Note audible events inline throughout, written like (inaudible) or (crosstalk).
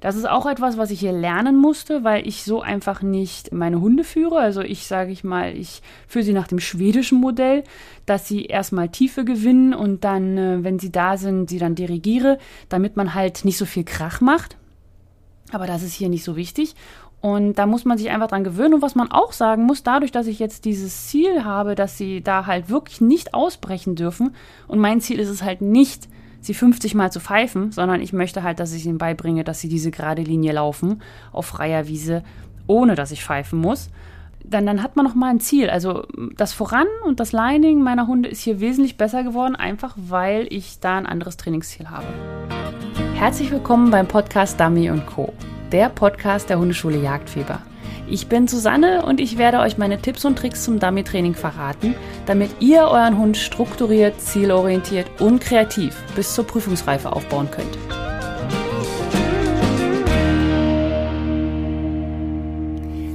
Das ist auch etwas, was ich hier lernen musste, weil ich so einfach nicht meine Hunde führe. Also ich sage ich mal, ich führe sie nach dem schwedischen Modell, dass sie erstmal Tiefe gewinnen und dann, äh, wenn sie da sind, sie dann dirigiere, damit man halt nicht so viel Krach macht. Aber das ist hier nicht so wichtig. Und da muss man sich einfach dran gewöhnen. Und was man auch sagen muss, dadurch, dass ich jetzt dieses Ziel habe, dass sie da halt wirklich nicht ausbrechen dürfen, und mein Ziel ist es halt nicht, sie 50 Mal zu pfeifen, sondern ich möchte halt, dass ich ihnen beibringe, dass sie diese gerade Linie laufen auf freier Wiese, ohne dass ich pfeifen muss. Dann, dann hat man noch mal ein Ziel. Also das Voran und das Lining meiner Hunde ist hier wesentlich besser geworden, einfach weil ich da ein anderes Trainingsziel habe. Herzlich willkommen beim Podcast Dummy Co., der Podcast der Hundeschule Jagdfieber. Ich bin Susanne und ich werde euch meine Tipps und Tricks zum Dummy-Training verraten, damit ihr euren Hund strukturiert, zielorientiert und kreativ bis zur Prüfungsreife aufbauen könnt.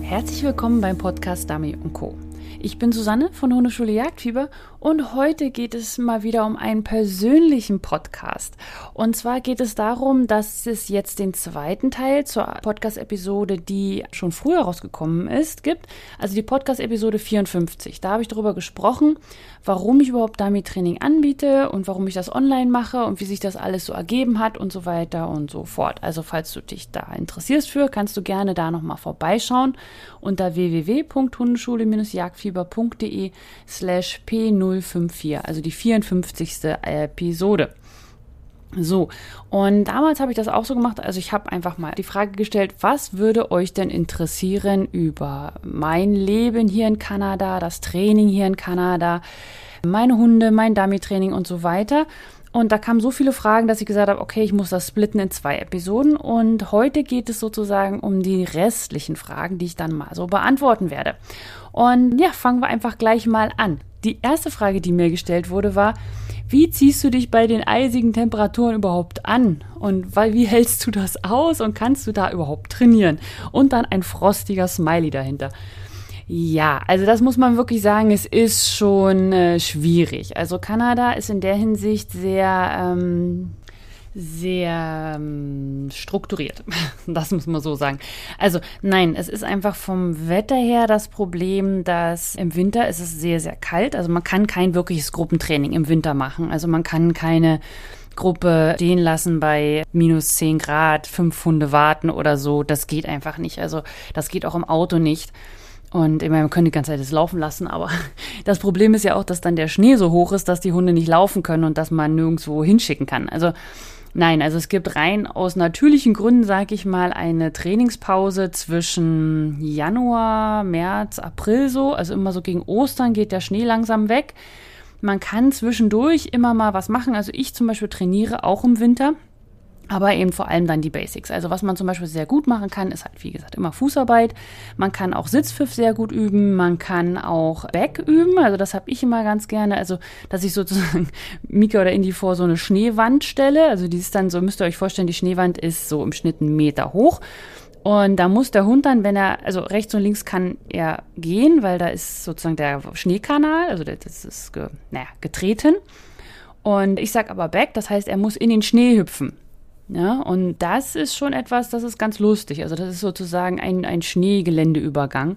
Herzlich willkommen beim Podcast Dummy Co. Ich bin Susanne von Hundeschule Jagdfieber und heute geht es mal wieder um einen persönlichen Podcast. Und zwar geht es darum, dass es jetzt den zweiten Teil zur Podcast-Episode, die schon früher rausgekommen ist, gibt. Also die Podcast-Episode 54. Da habe ich darüber gesprochen, warum ich überhaupt Dummy-Training anbiete und warum ich das online mache und wie sich das alles so ergeben hat und so weiter und so fort. Also falls du dich da interessierst für, kannst du gerne da nochmal vorbeischauen unter www.hundeschule-jagdfieber fieber.de slash P054, also die 54. Episode. So, und damals habe ich das auch so gemacht. Also ich habe einfach mal die Frage gestellt, was würde euch denn interessieren über mein Leben hier in Kanada, das Training hier in Kanada, meine Hunde, mein Dummy-Training und so weiter. Und da kamen so viele Fragen, dass ich gesagt habe, okay, ich muss das splitten in zwei Episoden. Und heute geht es sozusagen um die restlichen Fragen, die ich dann mal so beantworten werde. Und ja, fangen wir einfach gleich mal an. Die erste Frage, die mir gestellt wurde, war, wie ziehst du dich bei den eisigen Temperaturen überhaupt an? Und wie hältst du das aus und kannst du da überhaupt trainieren? Und dann ein frostiger Smiley dahinter. Ja, also das muss man wirklich sagen, es ist schon äh, schwierig. Also Kanada ist in der Hinsicht sehr, ähm, sehr ähm, strukturiert. (laughs) Das muss man so sagen. Also nein, es ist einfach vom Wetter her das Problem, dass im Winter ist es sehr, sehr kalt. Also man kann kein wirkliches Gruppentraining im Winter machen. Also man kann keine Gruppe stehen lassen bei minus 10 Grad, fünf Hunde warten oder so. Das geht einfach nicht. Also das geht auch im Auto nicht. Und ich meine, man könnte die ganze Zeit das laufen lassen, aber (laughs) das Problem ist ja auch, dass dann der Schnee so hoch ist, dass die Hunde nicht laufen können und dass man nirgendwo hinschicken kann. Also Nein, also es gibt rein aus natürlichen Gründen, sage ich mal, eine Trainingspause zwischen Januar, März, April so. Also immer so gegen Ostern geht der Schnee langsam weg. Man kann zwischendurch immer mal was machen. Also ich zum Beispiel trainiere auch im Winter aber eben vor allem dann die Basics. Also was man zum Beispiel sehr gut machen kann, ist halt wie gesagt immer Fußarbeit. Man kann auch Sitzpfiff sehr gut üben, man kann auch Back üben. Also das habe ich immer ganz gerne. Also dass ich sozusagen (laughs) Mika oder Indy vor so eine Schneewand stelle. Also die ist dann so, müsst ihr euch vorstellen, die Schneewand ist so im Schnitt einen Meter hoch. Und da muss der Hund dann, wenn er, also rechts und links kann er gehen, weil da ist sozusagen der Schneekanal, also das ist, naja, getreten. Und ich sag aber back, das heißt, er muss in den Schnee hüpfen. Ja, und das ist schon etwas, das ist ganz lustig. Also das ist sozusagen ein, ein Schneegeländeübergang.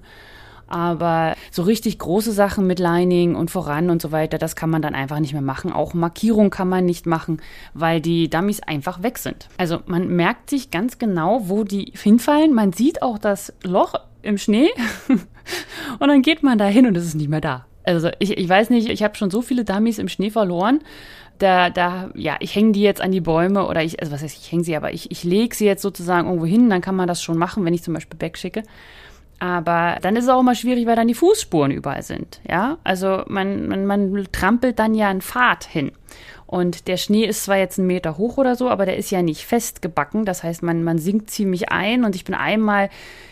Aber so richtig große Sachen mit Lining und voran und so weiter, das kann man dann einfach nicht mehr machen. Auch Markierung kann man nicht machen, weil die Dummies einfach weg sind. Also man merkt sich ganz genau, wo die hinfallen. Man sieht auch das Loch im Schnee (laughs) und dann geht man da hin und es ist nicht mehr da. Also ich, ich weiß nicht, ich habe schon so viele Dummies im Schnee verloren da, da, ja, ich hänge die jetzt an die Bäume oder ich, also was heißt, ich hänge sie, aber ich, ich lege sie jetzt sozusagen irgendwo hin, dann kann man das schon machen, wenn ich zum Beispiel wegschicke. Aber dann ist es auch immer schwierig, weil dann die Fußspuren überall sind. Ja, also man, man, man trampelt dann ja einen Pfad hin. Und der Schnee ist zwar jetzt einen Meter hoch oder so, aber der ist ja nicht festgebacken. Das heißt, man, man sinkt ziemlich ein und ich bin einmal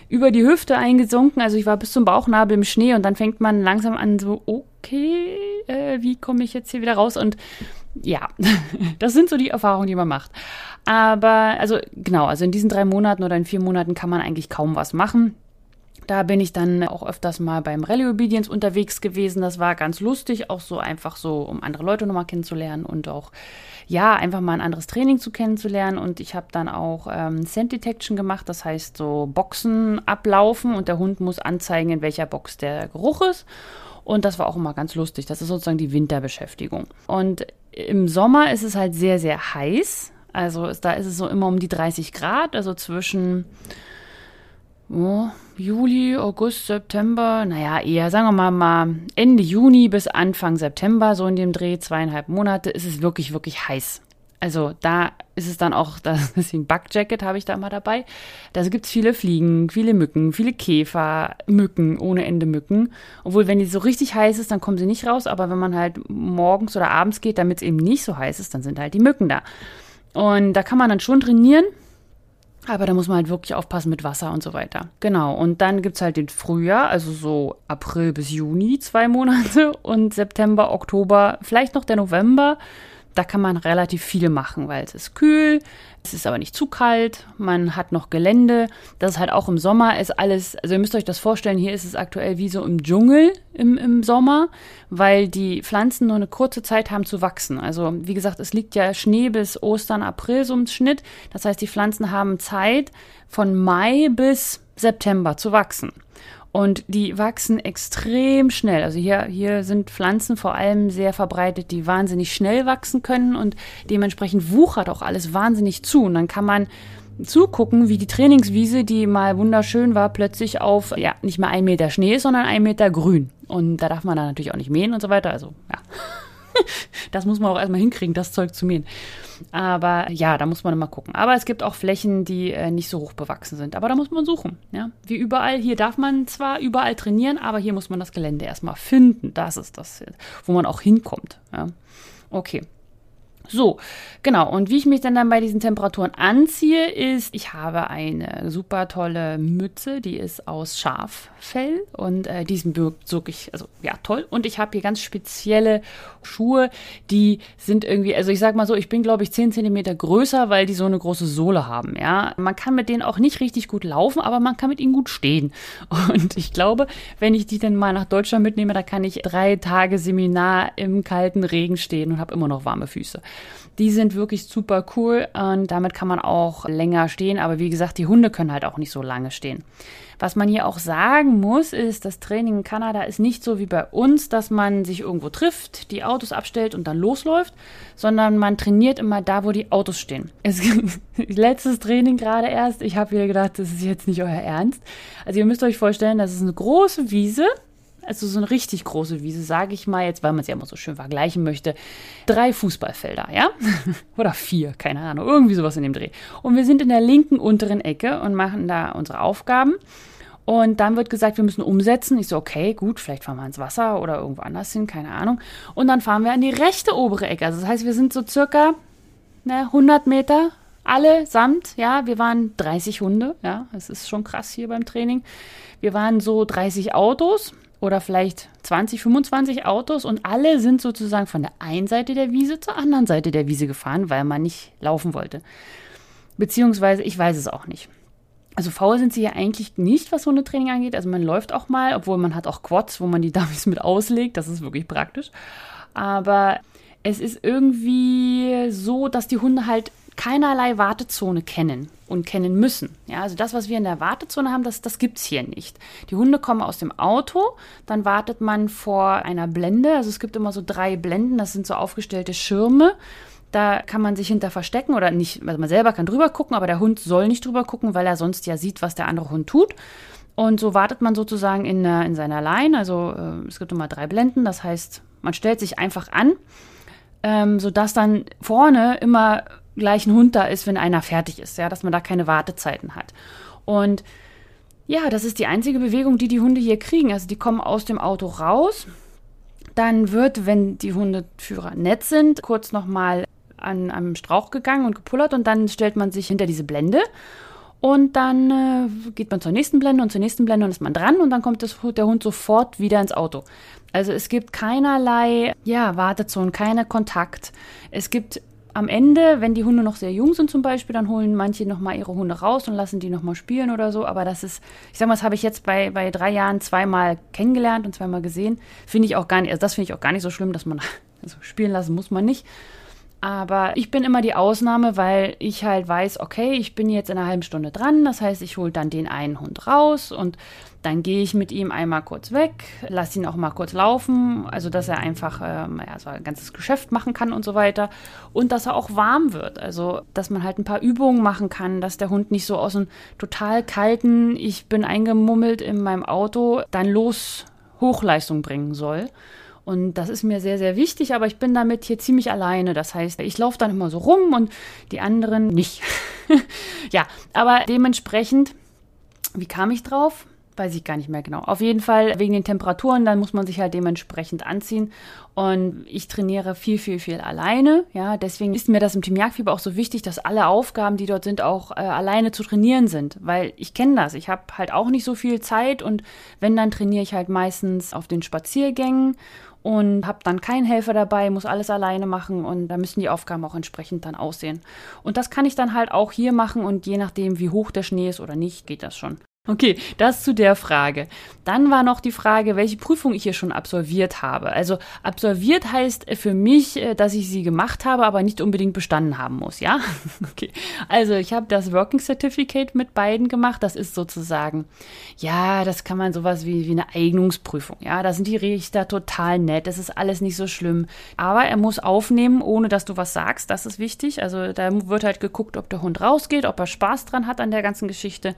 über die Hüfte eingesunken. Also ich war bis zum Bauchnabel im Schnee und dann fängt man langsam an so, okay, äh, wie komme ich jetzt hier wieder raus? Und ja, (laughs) das sind so die Erfahrungen, die man macht. Aber, also genau, also in diesen drei Monaten oder in vier Monaten kann man eigentlich kaum was machen. Da bin ich dann auch öfters mal beim Rallye Obedience unterwegs gewesen. Das war ganz lustig, auch so einfach so, um andere Leute nochmal kennenzulernen und auch, ja, einfach mal ein anderes Training zu kennenzulernen. Und ich habe dann auch ähm, Scent Detection gemacht, das heißt so Boxen ablaufen und der Hund muss anzeigen, in welcher Box der Geruch ist. Und das war auch immer ganz lustig. Das ist sozusagen die Winterbeschäftigung. Und im Sommer ist es halt sehr, sehr heiß. Also da ist es so immer um die 30 Grad, also zwischen oh, Juli, August, September, naja, eher, sagen wir mal, mal Ende Juni bis Anfang September, so in dem Dreh, zweieinhalb Monate, ist es wirklich, wirklich heiß. Also da ist es dann auch, (laughs) deswegen Bugjacket habe ich da immer dabei. Da gibt es viele Fliegen, viele Mücken, viele Käfer, Mücken, ohne Ende Mücken. Obwohl, wenn die so richtig heiß ist, dann kommen sie nicht raus. Aber wenn man halt morgens oder abends geht, damit es eben nicht so heiß ist, dann sind halt die Mücken da. Und da kann man dann schon trainieren. Aber da muss man halt wirklich aufpassen mit Wasser und so weiter. Genau. Und dann gibt es halt den Frühjahr, also so April bis Juni, zwei Monate. Und September, Oktober, vielleicht noch der November da kann man relativ viel machen, weil es ist kühl, es ist aber nicht zu kalt, man hat noch Gelände. Das ist halt auch im Sommer, ist alles, also ihr müsst euch das vorstellen, hier ist es aktuell wie so im Dschungel im, im Sommer, weil die Pflanzen nur eine kurze Zeit haben zu wachsen. Also wie gesagt, es liegt ja Schnee bis Ostern, April so im Schnitt. Das heißt, die Pflanzen haben Zeit von Mai bis September zu wachsen. Und die wachsen extrem schnell. Also hier, hier sind Pflanzen vor allem sehr verbreitet, die wahnsinnig schnell wachsen können und dementsprechend wuchert auch alles wahnsinnig zu. Und dann kann man zugucken, wie die Trainingswiese, die mal wunderschön war, plötzlich auf, ja, nicht mal ein Meter Schnee ist, sondern ein Meter grün. Und da darf man dann natürlich auch nicht mähen und so weiter. Also, ja. (laughs) das muss man auch erstmal hinkriegen, das Zeug zu mähen. Aber ja, da muss man immer gucken. Aber es gibt auch Flächen, die äh, nicht so hoch bewachsen sind. Aber da muss man suchen. Ja? Wie überall. Hier darf man zwar überall trainieren, aber hier muss man das Gelände erstmal finden. Das ist das, wo man auch hinkommt. Ja? Okay. So, genau. Und wie ich mich dann, dann bei diesen Temperaturen anziehe, ist, ich habe eine super tolle Mütze, die ist aus Schaffell und äh, die ist wirklich, also ja, toll. Und ich habe hier ganz spezielle Schuhe, die sind irgendwie, also ich sag mal so, ich bin glaube ich 10 Zentimeter größer, weil die so eine große Sohle haben, ja. Man kann mit denen auch nicht richtig gut laufen, aber man kann mit ihnen gut stehen. (laughs) Und ich glaube, wenn ich die dann mal nach Deutschland mitnehme, da kann ich drei Tage Seminar im kalten Regen stehen und habe immer noch warme Füße. Die sind wirklich super cool und damit kann man auch länger stehen. Aber wie gesagt, die Hunde können halt auch nicht so lange stehen. Was man hier auch sagen muss, ist, das Training in Kanada ist nicht so wie bei uns, dass man sich irgendwo trifft, die Autos abstellt und dann losläuft, sondern man trainiert immer da, wo die Autos stehen. (laughs) Es letztes Training gerade erst. Ich habe wieder gedacht, das ist jetzt nicht euer Ernst. Also ihr müsst euch vorstellen, das ist eine große Wiese also so eine richtig große Wiese, sage ich mal jetzt, weil man es ja immer so schön vergleichen möchte, drei Fußballfelder, ja? (laughs) Oder vier, keine Ahnung, irgendwie sowas in dem Dreh. Und wir sind in der linken unteren Ecke und machen da unsere Aufgaben. Und dann wird gesagt, wir müssen umsetzen. Ich so, okay, gut, vielleicht fahren wir ins Wasser oder irgendwo anders hin, keine Ahnung. Und dann fahren wir an die rechte obere Ecke. Also das heißt, wir sind so circa ne, 100 Meter allesamt. Ja, wir waren 30 Hunde. Ja, es ist schon krass hier beim Training. Wir waren so 30 Autos oder vielleicht 20, 25 Autos und alle sind sozusagen von der einen Seite der Wiese zur anderen Seite der Wiese gefahren, weil man nicht laufen wollte. Beziehungsweise, ich weiß es auch nicht. Also faul sind sie ja eigentlich nicht, was Hundetraining angeht. Also man läuft auch mal, obwohl man hat auch Quads, wo man die (laughs) Dummies mit auslegt. Das ist wirklich praktisch. Aber es ist irgendwie so, dass die Hunde halt keinerlei Wartezone kennen und kennen müssen. Ja, also das, was wir in der Wartezone haben, das, das gibt es hier nicht. Die Hunde kommen aus dem Auto, dann wartet man vor einer Blende. Also es gibt immer so drei Blenden, das sind so aufgestellte Schirme. Da kann man sich hinter verstecken oder nicht, also man selber kann drüber gucken, aber der Hund soll nicht drüber gucken, weil er sonst ja sieht, was der andere Hund tut. Und so wartet man sozusagen in, in seiner Line. Also äh, es gibt immer drei Blenden, das heißt, man stellt sich einfach an, ähm, sodass dann vorne immer gleich ein Hund da ist, wenn einer fertig ist, ja, dass man da keine Wartezeiten hat. Und ja, das ist die einzige Bewegung, die die Hunde hier kriegen. Also die kommen aus dem Auto raus. Dann wird, wenn die Hundeführer nett sind, kurz nochmal an einem Strauch gegangen und gepullert und dann stellt man sich hinter diese Blende und dann äh, geht man zur nächsten Blende und zur nächsten Blende und ist man dran und dann kommt das, der Hund sofort wieder ins Auto. Also es gibt keinerlei ja, Wartezonen, keine Kontakt. Es gibt am Ende, wenn die Hunde noch sehr jung sind zum Beispiel, dann holen manche nochmal ihre Hunde raus und lassen die nochmal spielen oder so. Aber das ist, ich sag mal, das habe ich jetzt bei, bei drei Jahren zweimal kennengelernt und zweimal gesehen. Finde ich auch gar nicht, also das finde ich auch gar nicht so schlimm, dass man, (laughs) also spielen lassen muss man nicht. Aber ich bin immer die Ausnahme, weil ich halt weiß, okay, ich bin jetzt in einer halben Stunde dran. Das heißt, ich hole dann den einen Hund raus und dann gehe ich mit ihm einmal kurz weg, lasse ihn auch mal kurz laufen, also dass er einfach ähm, ja, so ein ganzes Geschäft machen kann und so weiter. Und dass er auch warm wird. Also, dass man halt ein paar Übungen machen kann, dass der Hund nicht so aus einem total kalten, ich bin eingemummelt in meinem Auto, dann los Hochleistung bringen soll. Und das ist mir sehr, sehr wichtig, aber ich bin damit hier ziemlich alleine. Das heißt, ich laufe dann immer so rum und die anderen nicht. (laughs) ja, aber dementsprechend, wie kam ich drauf? Weiß ich gar nicht mehr genau. Auf jeden Fall wegen den Temperaturen, dann muss man sich halt dementsprechend anziehen. Und ich trainiere viel, viel, viel alleine. Ja, deswegen ist mir das im Team Jagdfieber auch so wichtig, dass alle Aufgaben, die dort sind, auch äh, alleine zu trainieren sind. Weil ich kenne das. Ich habe halt auch nicht so viel Zeit und wenn, dann trainiere ich halt meistens auf den Spaziergängen und habe dann keinen Helfer dabei, muss alles alleine machen und da müssen die Aufgaben auch entsprechend dann aussehen. Und das kann ich dann halt auch hier machen und je nachdem, wie hoch der Schnee ist oder nicht, geht das schon. Okay, das zu der Frage. Dann war noch die Frage, welche Prüfung ich hier schon absolviert habe. Also absolviert heißt für mich, äh, dass ich sie gemacht habe, aber nicht unbedingt bestanden haben muss, ja? (laughs) Okay. Also ich habe das Working Certificate mit beiden gemacht. Das ist sozusagen, ja, das kann man sowas wie, wie eine Eignungsprüfung, ja? Da sind die Richter total nett, das ist alles nicht so schlimm. Aber er muss aufnehmen, ohne dass du was sagst, das ist wichtig. Also da wird halt geguckt, ob der Hund rausgeht, ob er Spaß dran hat an der ganzen Geschichte.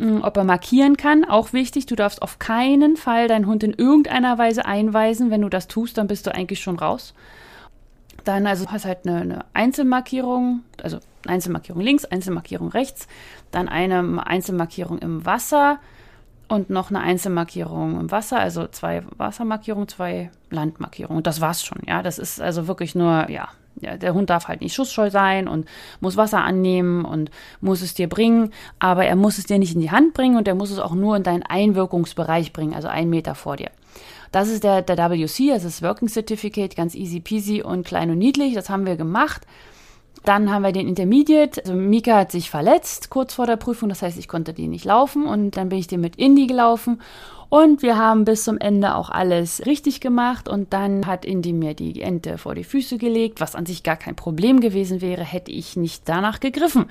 Mm, ob er markieren kann, auch wichtig. Du darfst auf keinen Fall deinen Hund in irgendeiner Weise einweisen. Wenn du das tust, dann bist du eigentlich schon raus. Dann also hast halt eine, eine Einzelmarkierung, also Einzelmarkierung links, Einzelmarkierung rechts, dann eine Einzelmarkierung im Wasser und noch eine Einzelmarkierung im Wasser, also zwei Wassermarkierungen, zwei Landmarkierungen. Das war's schon, ja. Das ist also wirklich nur, ja, der Hund darf halt nicht schussscheu sein und muss Wasser annehmen und muss es dir bringen, aber er muss es dir nicht in die Hand bringen und er muss es auch nur in deinen Einwirkungsbereich bringen, also einen Meter vor dir. Das ist der, der WC, also das Working Certificate, ganz easy peasy und klein und niedlich, das haben wir gemacht. Dann haben wir den Intermediate. Also Mika hat sich verletzt kurz vor der Prüfung, das heißt, ich konnte die nicht laufen und dann bin ich den mit Indy gelaufen und wir haben bis zum Ende auch alles richtig gemacht und dann hat Indy mir die Ente vor die Füße gelegt, was an sich gar kein Problem gewesen wäre, hätte ich nicht danach gegriffen.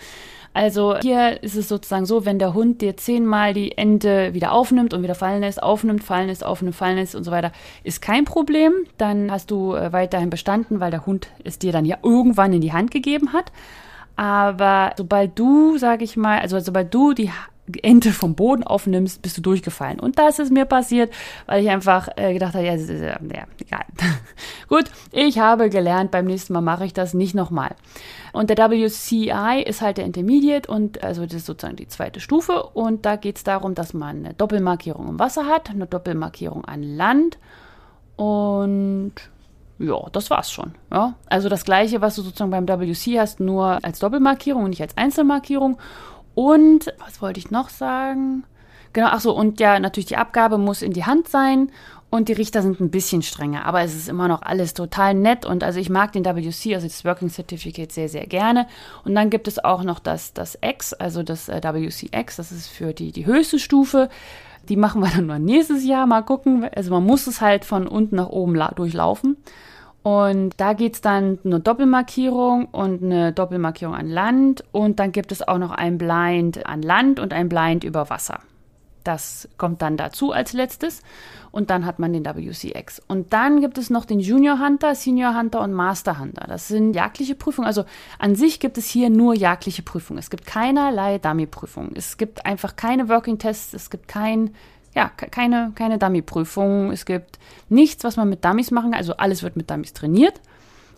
Also hier ist es sozusagen so, wenn der Hund dir zehnmal die Ente wieder aufnimmt und wieder fallen lässt, aufnimmt, fallen lässt, aufnimmt, fallen lässt und so weiter, ist kein Problem. Dann hast du äh, weiterhin bestanden, weil der Hund es dir dann ja irgendwann in die Hand gegeben hat. Aber sobald du, sag ich mal, also sobald du die Ente vom Boden aufnimmst, bist du durchgefallen. Und das ist mir passiert, weil ich einfach äh, gedacht habe, ja, ja, ja egal. (laughs) Gut, ich habe gelernt, beim nächsten Mal mache ich das nicht nochmal. Und der WCI ist halt der Intermediate und also das ist sozusagen die zweite Stufe. Und da geht es darum, dass man eine Doppelmarkierung im Wasser hat, eine Doppelmarkierung an Land und ja, das war's schon. Ja? Also das gleiche, was du sozusagen beim WC hast, nur als Doppelmarkierung und nicht als Einzelmarkierung. Und was wollte ich noch sagen? Genau, ach so, und ja, natürlich die Abgabe muss in die Hand sein und die Richter sind ein bisschen strenger, aber es ist immer noch alles total nett und also ich mag den WC, also das Working Certificate sehr, sehr gerne. Und dann gibt es auch noch das, das X, also das äh, WCX, das ist für die, die höchste Stufe. Die machen wir dann (laughs) nur nächstes Jahr, mal gucken. Also man muss es halt von unten nach oben durchlaufen. Und da geht es dann eine Doppelmarkierung und eine Doppelmarkierung an Land. Und dann gibt es auch noch ein Blind an Land und ein Blind über Wasser. Das kommt dann dazu als letztes. Und dann hat man den WCX. Und dann gibt es noch den Junior Hunter, Senior Hunter und Master Hunter. Das sind jagdliche Prüfungen. Also an sich gibt es hier nur jagdliche Prüfungen. Es gibt keinerlei Dummy-Prüfungen. Es gibt einfach keine Working Tests. Es gibt kein ja, keine, keine Dummy-Prüfung. Es gibt nichts, was man mit Dummies machen kann. Also alles wird mit Dummies trainiert,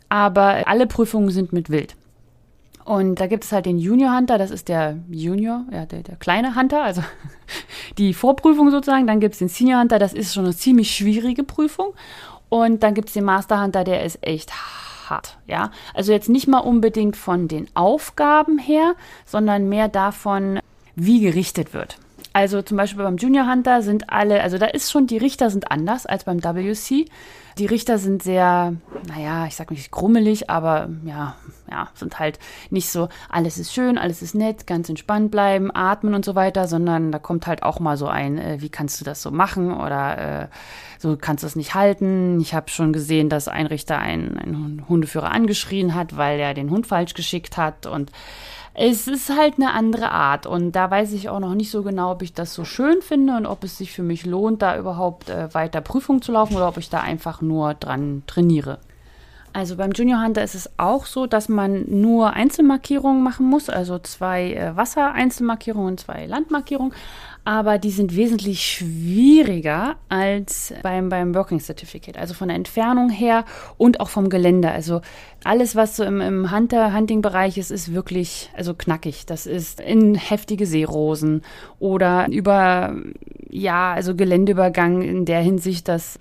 aber alle Prüfungen sind mit Wild. Und da gibt es halt den Junior Hunter, das ist der Junior, ja, der, der kleine Hunter, also (laughs) die Vorprüfung sozusagen. Dann gibt es den Senior Hunter, das ist schon eine ziemlich schwierige Prüfung. Und dann gibt es den Master Hunter, der ist echt hart, ja. Also jetzt nicht mal unbedingt von den Aufgaben her, sondern mehr davon, wie gerichtet wird. Also zum Beispiel beim Junior Hunter sind alle, also da ist schon, die Richter sind anders als beim WC. Die Richter sind sehr, naja, ich sag nicht grummelig, aber ja, ja, sind halt nicht so, alles ist schön, alles ist nett, ganz entspannt bleiben, atmen und so weiter, sondern da kommt halt auch mal so ein, äh, wie kannst du das so machen oder äh, so kannst du es nicht halten. Ich habe schon gesehen, dass ein Richter einen, einen Hundeführer angeschrien hat, weil er den Hund falsch geschickt hat und es ist halt eine andere Art und da weiß ich auch noch nicht so genau, ob ich das so schön finde und ob es sich für mich lohnt, da überhaupt äh, weiter Prüfung zu laufen oder ob ich da einfach nur dran trainiere. Also beim Junior Hunter ist es auch so, dass man nur Einzelmarkierungen machen muss, also zwei äh, Wasser-Einzelmarkierungen und zwei Landmarkierungen aber die sind wesentlich schwieriger als beim, beim Working Certificate. Also von der Entfernung her und auch vom Gelände. Also alles, was so im, im Hunter-Hunting-Bereich ist, ist wirklich also knackig. Das ist in heftige Seerosen oder über, ja, also Geländeübergang in der Hinsicht, dass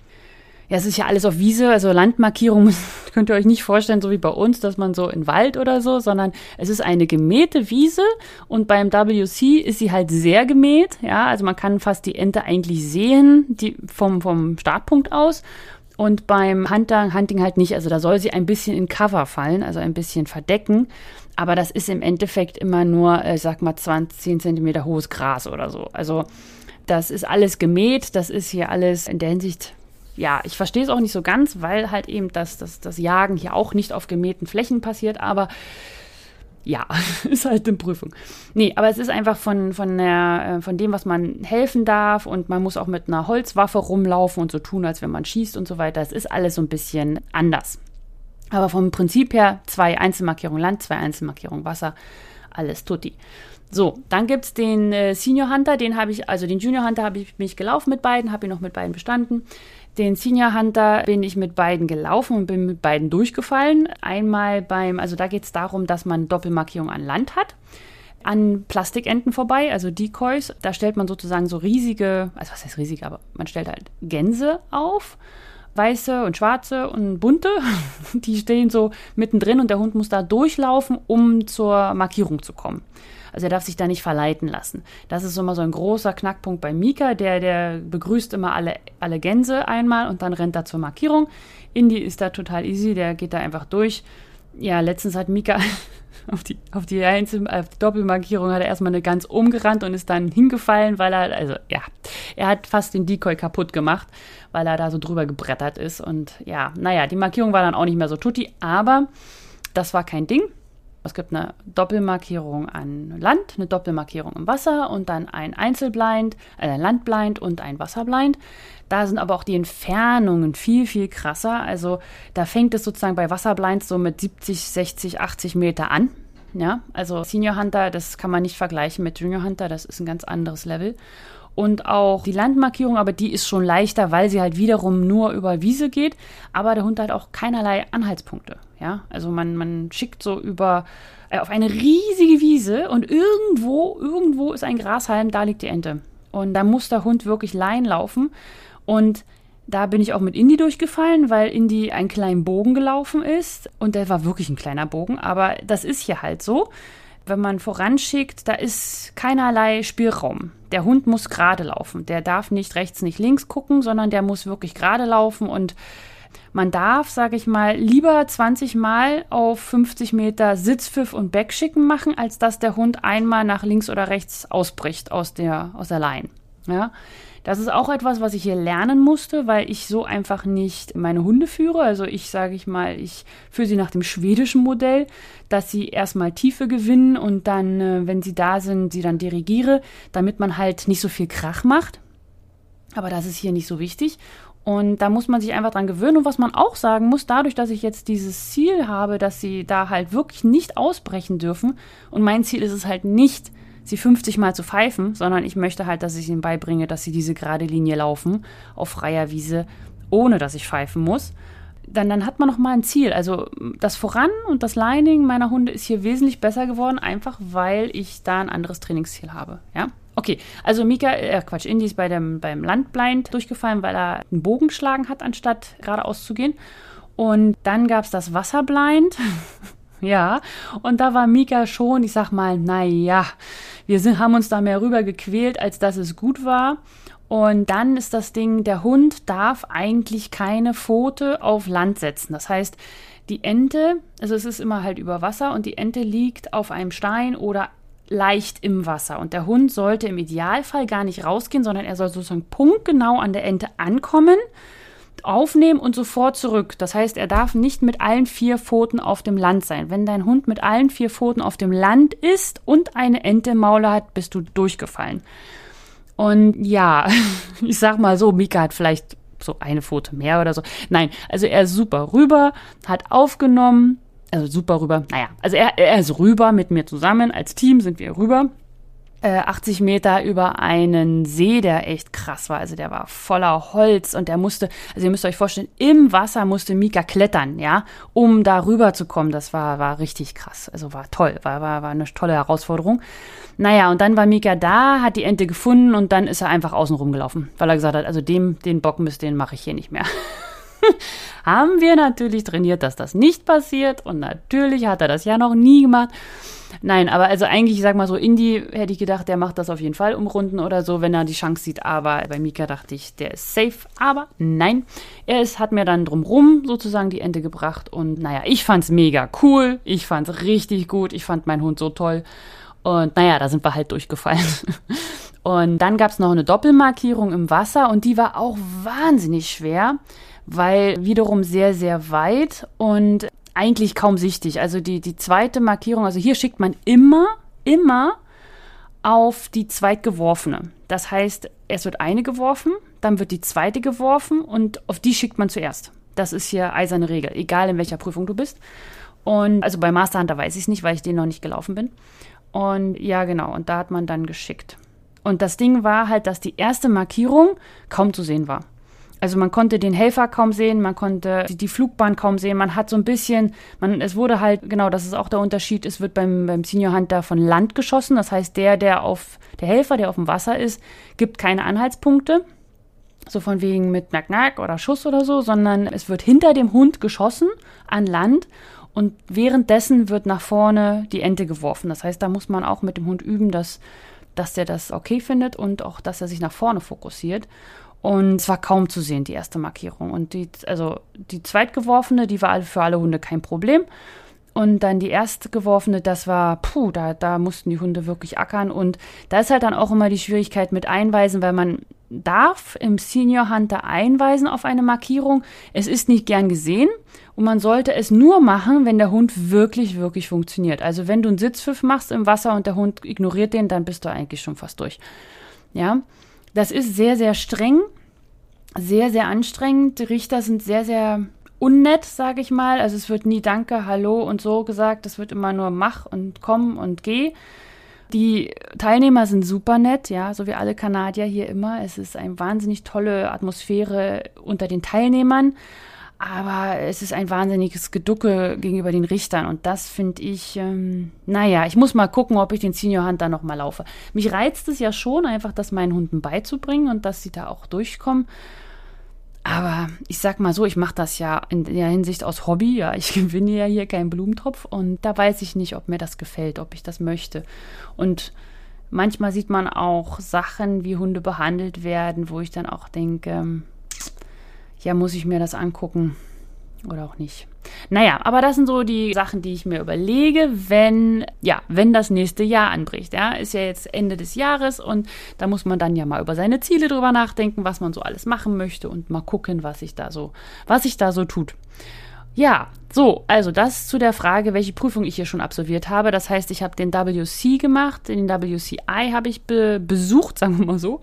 ja, es ist ja alles auf Wiese, also Landmarkierung (laughs) könnt ihr euch nicht vorstellen, so wie bei uns, dass man so in Wald oder so, sondern es ist eine gemähte Wiese und beim WC ist sie halt sehr gemäht, ja, also man kann fast die Ente eigentlich sehen, die vom, vom Startpunkt aus. Und beim Hunter, Hunting halt nicht. Also da soll sie ein bisschen in Cover fallen, also ein bisschen verdecken. Aber das ist im Endeffekt immer nur, ich sag mal, 20, 10 Zentimeter hohes Gras oder so. Also das ist alles gemäht, das ist hier alles in der Hinsicht ja, ich verstehe es auch nicht so ganz, weil halt eben das, das, das Jagen hier auch nicht auf gemähten Flächen passiert, aber ja, (laughs) ist halt eine Prüfung. Nee, aber es ist einfach von, von, der, äh, von dem, was man helfen darf und man muss auch mit einer Holzwaffe rumlaufen und so tun, als wenn man schießt und so weiter. Es ist alles so ein bisschen anders. Aber vom Prinzip her zwei Einzelmarkierungen Land, zwei Einzelmarkierungen Wasser, alles tutti. So, dann gibt es den äh, Senior Hunter, den habe ich, also den Junior Hunter habe ich mich gelaufen mit beiden, habe ihn noch mit beiden bestanden. Den Senior Hunter bin ich mit beiden gelaufen und bin mit beiden durchgefallen. Einmal beim, also da geht es darum, dass man Doppelmarkierung an Land hat an Plastikenten vorbei, also Decoys. Da stellt man sozusagen so riesige, also was heißt riesige, aber man stellt halt Gänse auf. Weiße und schwarze und bunte, (laughs) die stehen so mittendrin und der Hund muss da durchlaufen, um zur Markierung zu kommen. Also er darf sich da nicht verleiten lassen. Das ist immer so ein großer Knackpunkt bei Mika, der, der begrüßt immer alle, alle Gänse einmal und dann rennt er zur Markierung. Indy ist da total easy, der geht da einfach durch. Ja, letztens hat Mika (laughs) auf die, auf die, Einzel auf die Doppelmarkierung hat er erstmal eine ganz umgerannt und ist dann hingefallen, weil er, also ja, er hat fast den Decoy kaputt gemacht, weil er da so drüber gebrettert ist. Und ja, naja, die Markierung war dann auch nicht mehr so tutti, aber das war kein Ding. Es gibt eine Doppelmarkierung an Land, eine Doppelmarkierung im Wasser und dann ein Einzelblind, äh, ein Landblind und ein Wasserblind. Da sind aber auch die Entfernungen viel, viel krasser. Also da fängt es sozusagen bei Wasserblinds so mit 70, 60, 80 Meter an. Ja, also Senior Hunter, das kann man nicht vergleichen mit Junior Hunter, das ist ein ganz anderes Level und auch die Landmarkierung, aber die ist schon leichter, weil sie halt wiederum nur über Wiese geht, aber der Hund hat auch keinerlei Anhaltspunkte. Ja, also man, man schickt so über äh, auf eine riesige Wiese und irgendwo, irgendwo ist ein Grashalm, da liegt die Ente. Und da muss der Hund wirklich Lein laufen. Und da bin ich auch mit Indy durchgefallen, weil Indy einen kleinen Bogen gelaufen ist. Und der war wirklich ein kleiner Bogen, aber das ist hier halt so wenn man voranschickt, da ist keinerlei Spielraum. Der Hund muss gerade laufen. Der darf nicht rechts, nicht links gucken, sondern der muss wirklich gerade laufen und man darf, sage ich mal, lieber 20 Mal auf 50 Meter Sitzpfiff und Backschicken machen, als dass der Hund einmal nach links oder rechts ausbricht aus der, aus der Line. Ja, das ist auch etwas, was ich hier lernen musste, weil ich so einfach nicht meine Hunde führe. Also ich sage ich mal, ich führe sie nach dem schwedischen Modell, dass sie erstmal Tiefe gewinnen und dann, äh, wenn sie da sind, sie dann dirigiere, damit man halt nicht so viel Krach macht. Aber das ist hier nicht so wichtig. Und da muss man sich einfach dran gewöhnen. Und was man auch sagen muss, dadurch, dass ich jetzt dieses Ziel habe, dass sie da halt wirklich nicht ausbrechen dürfen. Und mein Ziel ist es halt nicht, sie 50 Mal zu pfeifen, sondern ich möchte halt, dass ich ihnen beibringe, dass sie diese gerade Linie laufen auf freier Wiese, ohne dass ich pfeifen muss. Dann, dann hat man noch mal ein Ziel. Also das Voran und das Lining meiner Hunde ist hier wesentlich besser geworden, einfach weil ich da ein anderes Trainingsziel habe. Ja? Okay, also Mika, äh Quatsch, Indy ist bei dem, beim Landblind durchgefallen, weil er einen Bogen geschlagen hat, anstatt geradeaus zu gehen. Und dann gab es das Wasserblind. (laughs) ja. Und da war Mika schon, ich sag mal, naja, wir sind, haben uns da mehr rüber gequält, als dass es gut war. Und dann ist das Ding, der Hund darf eigentlich keine Pfote auf Land setzen. Das heißt, die Ente, also es ist immer halt über Wasser und die Ente liegt auf einem Stein oder leicht im Wasser. Und der Hund sollte im Idealfall gar nicht rausgehen, sondern er soll sozusagen punktgenau an der Ente ankommen, aufnehmen und sofort zurück. Das heißt, er darf nicht mit allen vier Pfoten auf dem Land sein. Wenn dein Hund mit allen vier Pfoten auf dem Land ist und eine Ente im Maul hat, bist du durchgefallen. Und ja, (laughs) ich sag mal so, Mika hat vielleicht so eine Pfote mehr oder so. Nein, also er ist super rüber, hat aufgenommen, also super rüber. Naja, also er, er ist rüber mit mir zusammen. Als Team sind wir rüber. Äh, 80 Meter über einen See, der echt krass war. Also der war voller Holz und der musste, also ihr müsst euch vorstellen, im Wasser musste Mika klettern, ja, um da rüber zu kommen. Das war, war richtig krass. Also war toll, war, war, war eine tolle Herausforderung. Naja, und dann war Mika da, hat die Ente gefunden und dann ist er einfach außen rumgelaufen, weil er gesagt hat, also dem, den Bock müsst, den mache ich hier nicht mehr. (laughs) (laughs) haben wir natürlich trainiert, dass das nicht passiert. Und natürlich hat er das ja noch nie gemacht. Nein, aber also eigentlich, ich sag mal so, Indy hätte ich gedacht, der macht das auf jeden Fall umrunden oder so, wenn er die Chance sieht. Aber bei Mika dachte ich, der ist safe. Aber nein, er ist, hat mir dann drumrum sozusagen die Ente gebracht. Und naja, ich fand's mega cool. Ich fand's richtig gut. Ich fand meinen Hund so toll. Und naja, da sind wir halt durchgefallen. (laughs) Und dann gab's noch eine Doppelmarkierung im Wasser und die war auch wahnsinnig schwer weil wiederum sehr, sehr weit und eigentlich kaum sichtig. Also die, die zweite Markierung, also hier schickt man immer, immer auf die zweitgeworfene. Das heißt, es wird eine geworfen, dann wird die zweite geworfen und auf die schickt man zuerst. Das ist hier eiserne Regel, egal in welcher Prüfung du bist. Und also bei Master Hunter weiß ich es nicht, weil ich den noch nicht gelaufen bin. Und ja, genau, und da hat man dann geschickt. Und das Ding war halt, dass die erste Markierung kaum zu sehen war. Also man konnte den Helfer kaum sehen, man konnte die, Flugbahn kaum sehen. Man hat so ein bisschen, man, es wurde halt, genau, das ist auch der Unterschied, es wird beim, beim Senior Hunter von Land geschossen. Das heißt, der, der auf, der Helfer, der auf dem Wasser ist, gibt keine Anhaltspunkte. So von wegen mit Nack Nack oder Schuss oder so, sondern es wird hinter dem Hund geschossen an Land und währenddessen wird nach vorne die Ente geworfen. Das heißt, da muss man auch mit dem Hund üben, dass, dass der das okay findet und auch, dass er sich nach vorne fokussiert. Und es war kaum zu sehen, die erste Markierung. Und die, also die zweitgeworfene, die war für alle Hunde kein Problem. Und dann die erste geworfene, das war, puh, da, da mussten die Hunde wirklich ackern. Und da ist halt dann auch immer die Schwierigkeit mit Einweisen, weil man darf im Senior Hunter einweisen auf eine Markierung. Es ist nicht gern gesehen und man sollte es nur machen, wenn der Hund wirklich, wirklich funktioniert. Also wenn du einen Sitzpfiff machst im Wasser und der Hund ignoriert den, dann bist du eigentlich schon fast durch. Ja, das ist sehr, sehr streng, sehr, sehr anstrengend. Die Richter sind sehr, sehr unnett, sage ich mal. Also es wird nie Danke, Hallo und so gesagt. Es wird immer nur Mach und Komm und Geh. Die Teilnehmer sind super nett, ja, so wie alle Kanadier hier immer. Es ist eine wahnsinnig tolle Atmosphäre unter den Teilnehmern. Aber es ist ein wahnsinniges Geducke gegenüber den Richtern. Und das finde ich, ähm, naja, ich muss mal gucken, ob ich den Senior Hunter noch mal laufe. Mich reizt es ja schon, einfach das meinen Hunden beizubringen und dass sie da auch durchkommen. Aber ich sag mal so, ich mache das ja in der Hinsicht aus Hobby. Ja, ich (laughs) gewinne ja hier keinen Blumentopf und da weiß ich nicht, ob mir das gefällt, ob ich das möchte. Und manchmal sieht man auch Sachen, wie Hunde behandelt werden, wo ich dann auch denke, ähm, ja, muss ich mir das angucken oder auch nicht. Naja, aber das sind so die Sachen, die ich mir überlege, wenn, ja, wenn das nächste Jahr anbricht. Ja, ist ja jetzt Ende des Jahres und da muss man dann ja mal über seine Ziele drüber nachdenken, was man so alles machen möchte und mal gucken, was sich da so, was sich da so tut. Ja, so, also das zu der Frage, welche Prüfung ich hier schon absolviert habe. Das heißt, ich habe den WC gemacht, den WCI habe ich be besucht, (laughs) sagen wir mal so.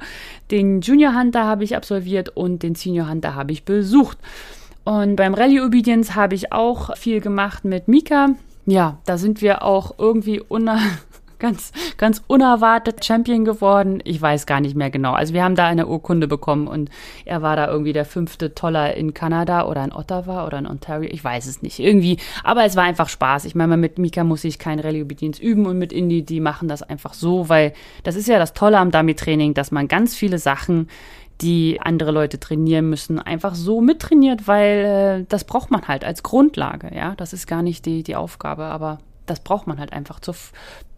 Den Junior Hunter habe ich absolviert und den Senior Hunter habe ich besucht. Und beim Rallye Obedience habe ich auch viel gemacht mit Mika. Ja, da sind wir auch irgendwie unter (laughs) ganz, ganz unerwartet Champion geworden. Ich weiß gar nicht mehr genau. Also wir haben da eine Urkunde bekommen und er war da irgendwie der fünfte Toller in Kanada oder in Ottawa oder in Ontario. Ich weiß es nicht. Irgendwie. Aber es war einfach Spaß. Ich meine, mit Mika muss ich kein Rallye-Obedienst üben und mit Indie, die machen das einfach so, weil das ist ja das Tolle am Dummy-Training, dass man ganz viele Sachen die andere Leute trainieren müssen, einfach so mittrainiert, weil äh, das braucht man halt als Grundlage, ja. Das ist gar nicht die, die Aufgabe, aber das braucht man halt einfach, zu,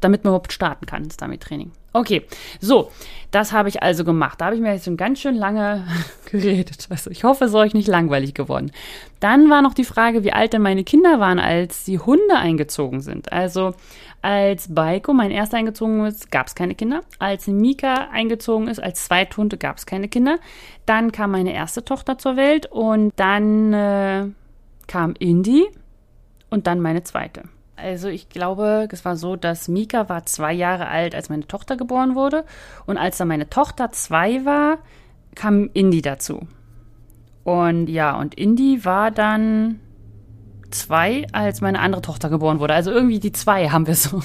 damit man überhaupt starten kann, das Dummy-Training. Okay, so, das habe ich also gemacht. Da habe ich mir jetzt schon ganz schön lange (laughs) geredet. Also ich hoffe, es ist euch nicht langweilig geworden. Dann war noch die Frage, wie alt denn meine Kinder waren, als die Hunde eingezogen sind. Also als Baiko, mein erster eingezogen ist, gab es keine Kinder. Als Mika eingezogen ist, als Zweithunde gab es keine Kinder. Dann kam meine erste Tochter zur Welt und dann äh, kam Indy und dann meine zweite. Also ich glaube, es war so, dass Mika war zwei Jahre alt, als meine Tochter geboren wurde. Und als dann meine Tochter zwei war, kam Indy dazu. Und ja, und Indy war dann zwei, als meine andere Tochter geboren wurde. Also irgendwie die zwei haben wir so.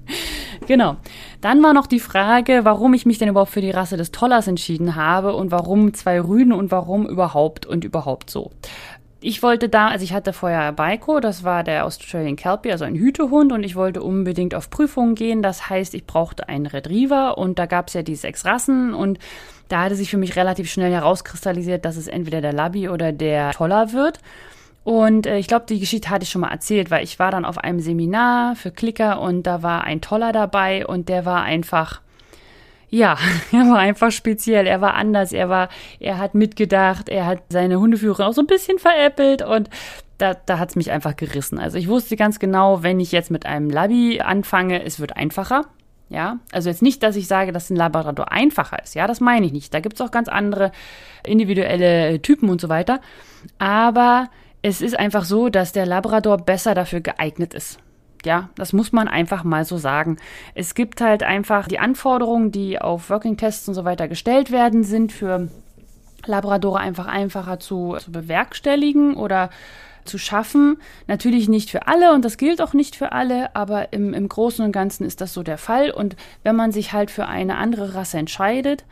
(laughs) genau. Dann war noch die Frage, warum ich mich denn überhaupt für die Rasse des Tollers entschieden habe und warum zwei Rüden und warum überhaupt und überhaupt so ich wollte da, also ich hatte vorher Baiko, das war der Australian Kelpie, also ein Hütehund, und ich wollte unbedingt auf Prüfungen gehen. Das heißt, ich brauchte einen Retriever und da gab es ja die sechs Rassen und da hatte sich für mich relativ schnell herauskristallisiert, dass es entweder der Labby oder der Toller wird. Und äh, ich glaube, die Geschichte hatte ich schon mal erzählt, weil ich war dann auf einem Seminar für Klicker und da war ein Toller dabei und der war einfach ja, (laughs) er war einfach speziell, er war anders, er war, er hat mitgedacht, er hat seine Hundeführerin auch so ein bisschen veräppelt und da, da hat es mich einfach gerissen. Also ich wusste ganz genau, wenn ich jetzt mit einem Labby anfange, es wird einfacher. Ja, also jetzt nicht, dass ich sage, dass ein Labrador einfacher ist. Ja, das meine ich nicht. Da gibt es auch ganz andere individuelle Typen und so weiter. Aber es ist einfach so, dass der Labrador besser dafür geeignet ist. Ja, das muss man einfach mal so sagen. Es gibt halt einfach die Anforderungen, die auf Working Tests und so weiter gestellt werden, sind für Labradore einfach einfacher zu, zu bewerkstelligen oder zu schaffen. Natürlich nicht für alle und das gilt auch nicht für alle, aber im, im Großen und Ganzen ist das so der Fall. Und wenn man sich halt für eine andere Rasse entscheidet,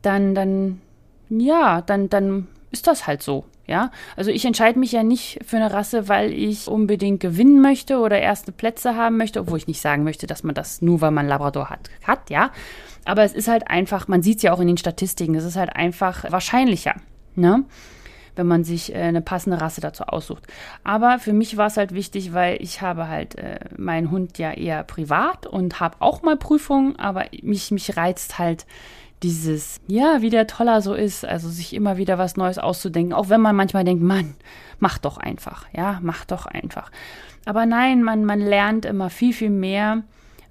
dann, dann, ja, dann, dann ist das halt so. Ja, also ich entscheide mich ja nicht für eine Rasse, weil ich unbedingt gewinnen möchte oder erste Plätze haben möchte, obwohl ich nicht sagen möchte, dass man das nur, weil man Labrador hat, hat, ja. Aber es ist halt einfach, man sieht es ja auch in den Statistiken, es ist halt einfach wahrscheinlicher, ne? wenn man sich äh, eine passende Rasse dazu aussucht. Aber für mich war es halt wichtig, weil ich habe halt äh, meinen Hund ja eher privat und habe auch mal Prüfungen, aber mich, mich reizt halt dieses, ja, wie der Toller so ist, also sich immer wieder was Neues auszudenken, auch wenn man manchmal denkt, Mann, mach doch einfach, ja, mach doch einfach. Aber nein, man, man lernt immer viel, viel mehr,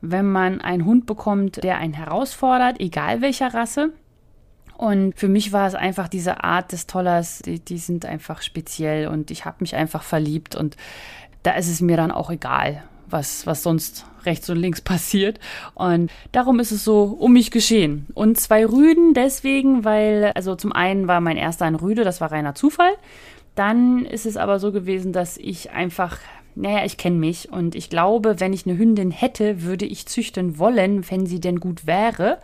wenn man einen Hund bekommt, der einen herausfordert, egal welcher Rasse. Und für mich war es einfach diese Art des Tollers, die, die sind einfach speziell und ich habe mich einfach verliebt und da ist es mir dann auch egal, was, was sonst rechts und links (laughs) passiert. Und darum ist es so um mich geschehen. Und zwei Rüden deswegen, weil, also zum einen war mein erster ein Rüde, das war reiner Zufall. Dann ist es aber so gewesen, dass ich einfach, naja, ich kenne mich und ich glaube, wenn ich eine Hündin hätte, würde ich züchten wollen, wenn sie denn gut wäre.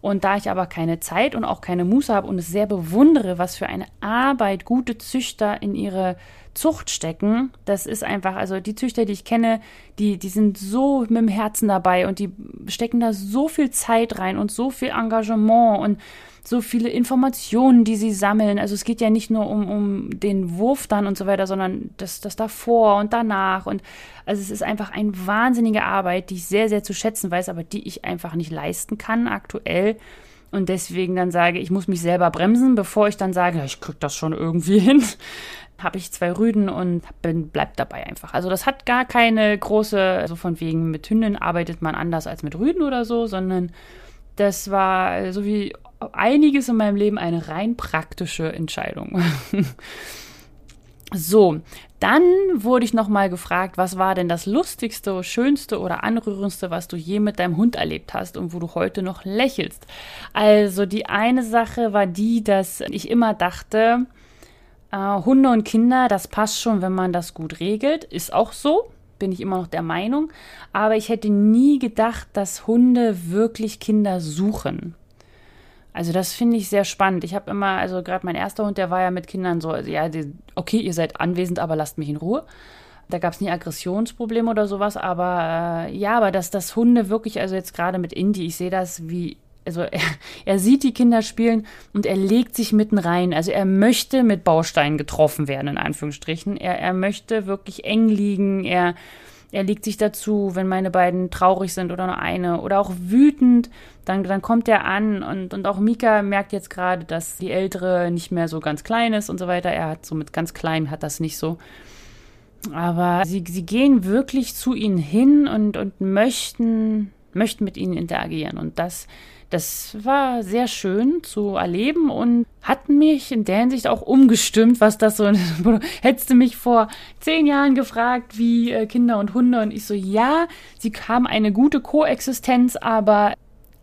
Und da ich aber keine Zeit und auch keine Muße habe und es sehr bewundere, was für eine Arbeit gute Züchter in ihre Zucht stecken, das ist einfach, also die Züchter, die ich kenne, die, die sind so mit dem Herzen dabei und die stecken da so viel Zeit rein und so viel Engagement und so viele Informationen, die sie sammeln. Also es geht ja nicht nur um, um den Wurf dann und so weiter, sondern das, das davor und danach. Und also es ist einfach eine wahnsinnige Arbeit, die ich sehr, sehr zu schätzen weiß, aber die ich einfach nicht leisten kann aktuell. Und deswegen dann sage, ich muss mich selber bremsen, bevor ich dann sage, ja, ich krieg das schon irgendwie (laughs) hin habe ich zwei Rüden und bin, bleib dabei einfach. Also das hat gar keine große, so also von wegen mit Hünden arbeitet man anders als mit Rüden oder so, sondern das war so wie einiges in meinem Leben eine rein praktische Entscheidung. (laughs) so, dann wurde ich nochmal gefragt, was war denn das lustigste, schönste oder anrührendste, was du je mit deinem Hund erlebt hast und wo du heute noch lächelst. Also die eine Sache war die, dass ich immer dachte, äh, Hunde und Kinder, das passt schon, wenn man das gut regelt. Ist auch so, bin ich immer noch der Meinung. Aber ich hätte nie gedacht, dass Hunde wirklich Kinder suchen. Also das finde ich sehr spannend. Ich habe immer, also gerade mein erster Hund, der war ja mit Kindern so, also ja, die, okay, ihr seid anwesend, aber lasst mich in Ruhe. Da gab es nie Aggressionsprobleme oder sowas, aber äh, ja, aber dass das Hunde wirklich, also jetzt gerade mit Indie, ich sehe das, wie also (laughs) er, er sieht die Kinder spielen und er legt sich mitten rein. Also er möchte mit Bausteinen getroffen werden, in Anführungsstrichen. Er, er möchte wirklich eng liegen. Er, er legt sich dazu, wenn meine beiden traurig sind oder nur eine oder auch wütend, dann, dann kommt er an und, und auch Mika merkt jetzt gerade, dass die Ältere nicht mehr so ganz klein ist und so weiter. Er hat so mit ganz klein hat das nicht so. Aber sie, sie gehen wirklich zu ihnen hin und, und möchten, möchten mit ihnen interagieren. Und das, das war sehr schön zu erleben und hat mich in der Hinsicht auch umgestimmt, was das so. (laughs) Hättest du mich vor zehn Jahren gefragt, wie äh, Kinder und Hunde, und ich so, ja, sie haben eine gute Koexistenz, aber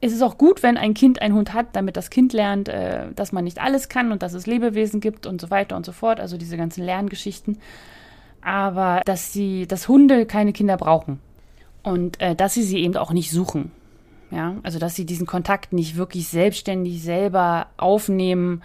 es ist auch gut, wenn ein Kind einen Hund hat, damit das Kind lernt, äh, dass man nicht alles kann und dass es Lebewesen gibt und so weiter und so fort. Also diese ganzen Lerngeschichten aber dass sie, dass Hunde keine Kinder brauchen und äh, dass sie sie eben auch nicht suchen. Ja, also dass sie diesen Kontakt nicht wirklich selbstständig selber aufnehmen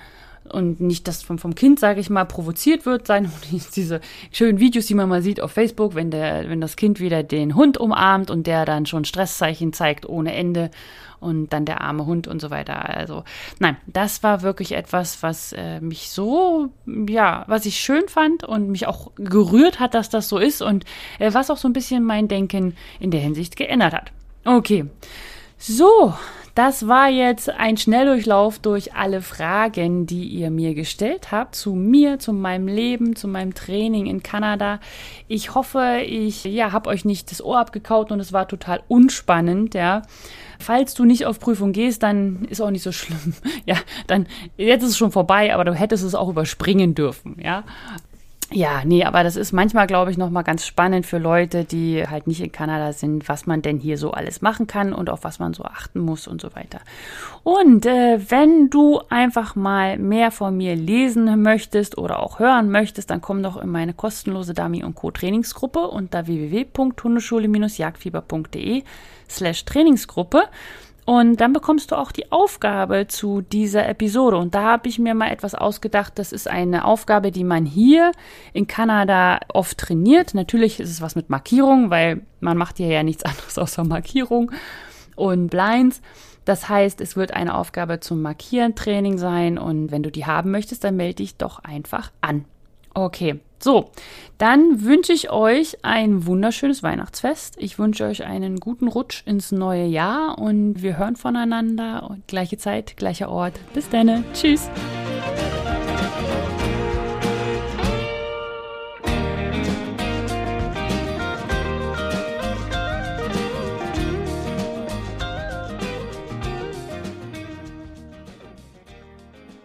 und nicht, dass vom, vom Kind, sage ich mal, provoziert wird sein. (laughs) Diese schönen Videos, die man mal sieht auf Facebook, wenn der, wenn das Kind wieder den Hund umarmt und der dann schon Stresszeichen zeigt ohne Ende und dann der arme Hund und so weiter. Also nein, das war wirklich etwas, was äh, mich so, ja, was ich schön fand und mich auch gerührt hat, dass das so ist und äh, was auch so ein bisschen mein Denken in der Hinsicht geändert hat. Okay. So, das war jetzt ein Schnelldurchlauf durch alle Fragen, die ihr mir gestellt habt zu mir, zu meinem Leben, zu meinem Training in Kanada. Ich hoffe, ich ja, habe euch nicht das Ohr abgekaut und es war total unspannend, ja. Falls du nicht auf Prüfung gehst, dann ist auch nicht so schlimm. (laughs) Ja, dann jetzt ist es schon vorbei, aber du hättest es auch überspringen dürfen, ja. Ja, nee, aber das ist manchmal, glaube ich, nochmal ganz spannend für Leute, die halt nicht in Kanada sind, was man denn hier so alles machen kann und auf was man so achten muss und so weiter. Und äh, wenn du einfach mal mehr von mir lesen möchtest oder auch hören möchtest, dann komm doch in meine kostenlose Dummy und Co. Trainingsgruppe unter www.hundeschule-jagdfieber.de slash Trainingsgruppe. Und dann bekommst du auch die Aufgabe zu dieser Episode. Und da habe ich mir mal etwas ausgedacht. Das ist eine Aufgabe, die man hier in Kanada oft trainiert. Natürlich ist es was mit Markierung, weil man macht hier ja nichts (laughs) anderes außer Markierung und Blinds. Das heißt, es wird eine Aufgabe zum Markieren-Training sein. Und wenn du die haben möchtest, dann melde dich doch einfach an. Okay, so, dann wünsche ich euch ein wunderschönes Weihnachtsfest. Ich wünsche euch einen guten Rutsch ins neue Jahr und wir hören voneinander. Gleiche Zeit, gleicher Ort. Bis dann. Tschüss.